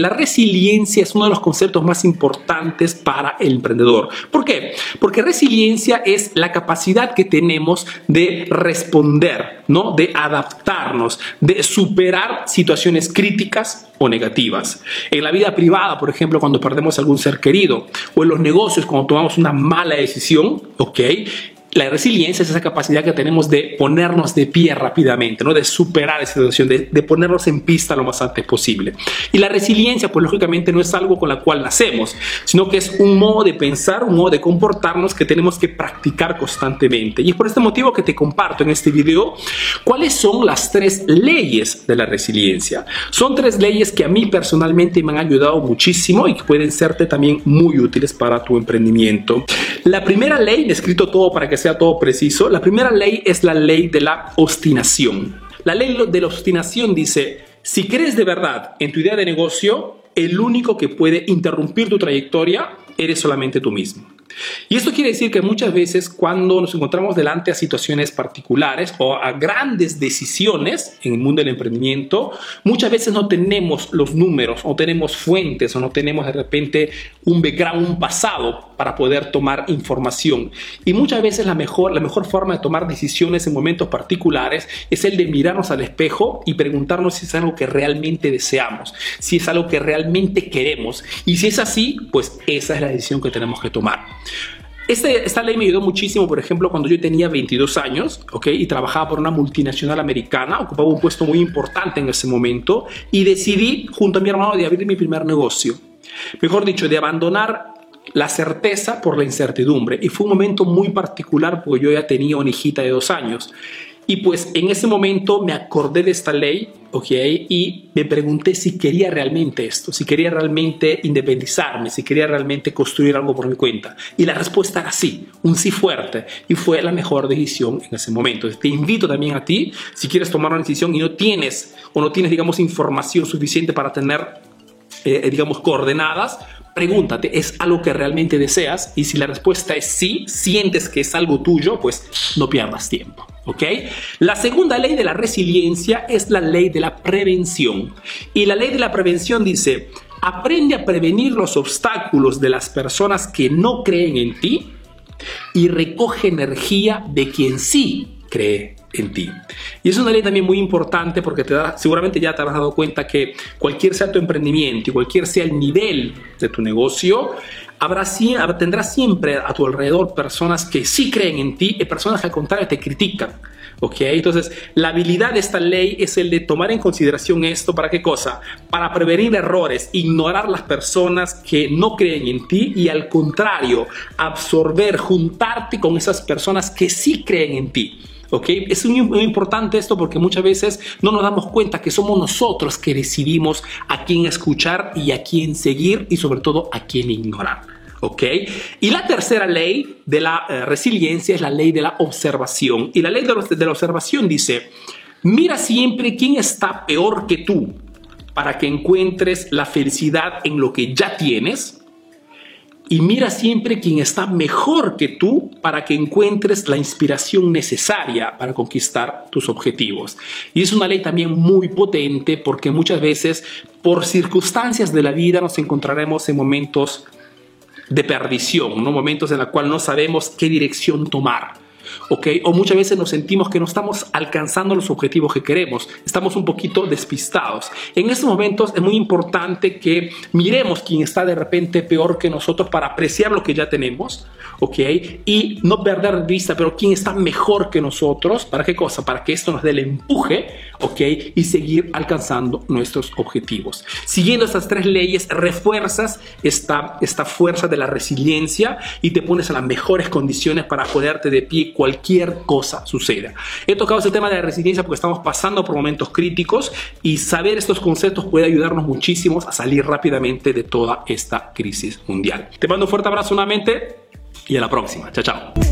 La resiliencia es uno de los conceptos más importantes para el emprendedor. ¿Por qué? Porque resiliencia es la capacidad que tenemos de responder, ¿no? De adaptarnos, de superar situaciones críticas o negativas. En la vida privada, por ejemplo, cuando perdemos algún ser querido, o en los negocios, cuando tomamos una mala decisión, ¿ok? La resiliencia es esa capacidad que tenemos de ponernos de pie rápidamente, ¿no? de superar esa situación, de, de, ponernos en pista lo más antes posible. Y la resiliencia, pues lógicamente no es algo con la cual nacemos, sino que es un modo de pensar, un modo de comportarnos que tenemos que practicar constantemente. Y es por este motivo que te comparto en este video cuáles son las tres leyes de la resiliencia. Son tres leyes que a mí personalmente me han ayudado muchísimo y que pueden serte también muy útiles para tu emprendimiento. La primera ley, escrito todo para que sea todo preciso, la primera ley es la ley de la obstinación. La ley de la obstinación dice, si crees de verdad en tu idea de negocio, el único que puede interrumpir tu trayectoria eres solamente tú mismo. Y esto quiere decir que muchas veces cuando nos encontramos delante a situaciones particulares o a grandes decisiones en el mundo del emprendimiento, muchas veces no tenemos los números o tenemos fuentes o no tenemos de repente un background, un pasado para poder tomar información. Y muchas veces la mejor, la mejor forma de tomar decisiones en momentos particulares es el de mirarnos al espejo y preguntarnos si es algo que realmente deseamos, si es algo que realmente queremos. Y si es así, pues esa es la decisión que tenemos que tomar. Este, esta ley me ayudó muchísimo, por ejemplo, cuando yo tenía 22 años, ¿ok? Y trabajaba por una multinacional americana, ocupaba un puesto muy importante en ese momento y decidí, junto a mi hermano, de abrir mi primer negocio. Mejor dicho, de abandonar la certeza por la incertidumbre. Y fue un momento muy particular porque yo ya tenía una hijita de dos años. Y pues en ese momento me acordé de esta ley, ¿ok? Y me pregunté si quería realmente esto, si quería realmente independizarme, si quería realmente construir algo por mi cuenta. Y la respuesta era sí, un sí fuerte. Y fue la mejor decisión en ese momento. Te invito también a ti, si quieres tomar una decisión y no tienes o no tienes, digamos, información suficiente para tener, eh, digamos, coordenadas, pregúntate, ¿es algo que realmente deseas? Y si la respuesta es sí, sientes que es algo tuyo, pues no pierdas tiempo. ¿Ok? La segunda ley de la resiliencia es la ley de la prevención. Y la ley de la prevención dice, aprende a prevenir los obstáculos de las personas que no creen en ti y recoge energía de quien sí cree en ti. Y es una ley también muy importante porque te da, seguramente ya te habrás dado cuenta que cualquier sea tu emprendimiento y cualquier sea el nivel de tu negocio, habrá, tendrás siempre a tu alrededor personas que sí creen en ti y personas que al contrario te critican. ¿Ok? Entonces, la habilidad de esta ley es el de tomar en consideración esto. ¿Para qué cosa? Para prevenir errores, ignorar las personas que no creen en ti y al contrario, absorber, juntarte con esas personas que sí creen en ti. ¿Ok? Es muy importante esto porque muchas veces no nos damos cuenta que somos nosotros que decidimos a quién escuchar y a quién seguir y sobre todo a quién ignorar. ¿Ok? Y la tercera ley de la eh, resiliencia es la ley de la observación. Y la ley de, de la observación dice, mira siempre quién está peor que tú para que encuentres la felicidad en lo que ya tienes y mira siempre quien está mejor que tú para que encuentres la inspiración necesaria para conquistar tus objetivos. Y es una ley también muy potente porque muchas veces por circunstancias de la vida nos encontraremos en momentos de perdición, ¿no? momentos en los cuales no sabemos qué dirección tomar. ¿Ok? O muchas veces nos sentimos que no estamos alcanzando los objetivos que queremos, estamos un poquito despistados. En estos momentos es muy importante que miremos quién está de repente peor que nosotros para apreciar lo que ya tenemos, ¿ok? Y no perder de vista, pero quién está mejor que nosotros, ¿para qué cosa? Para que esto nos dé el empuje, ¿ok? Y seguir alcanzando nuestros objetivos. Siguiendo estas tres leyes, refuerzas esta, esta fuerza de la resiliencia y te pones a las mejores condiciones para poderte de pie cualquier cosa suceda. He tocado ese tema de la resiliencia porque estamos pasando por momentos críticos y saber estos conceptos puede ayudarnos muchísimo a salir rápidamente de toda esta crisis mundial. Te mando un fuerte abrazo nuevamente y a la próxima. Chao, chao.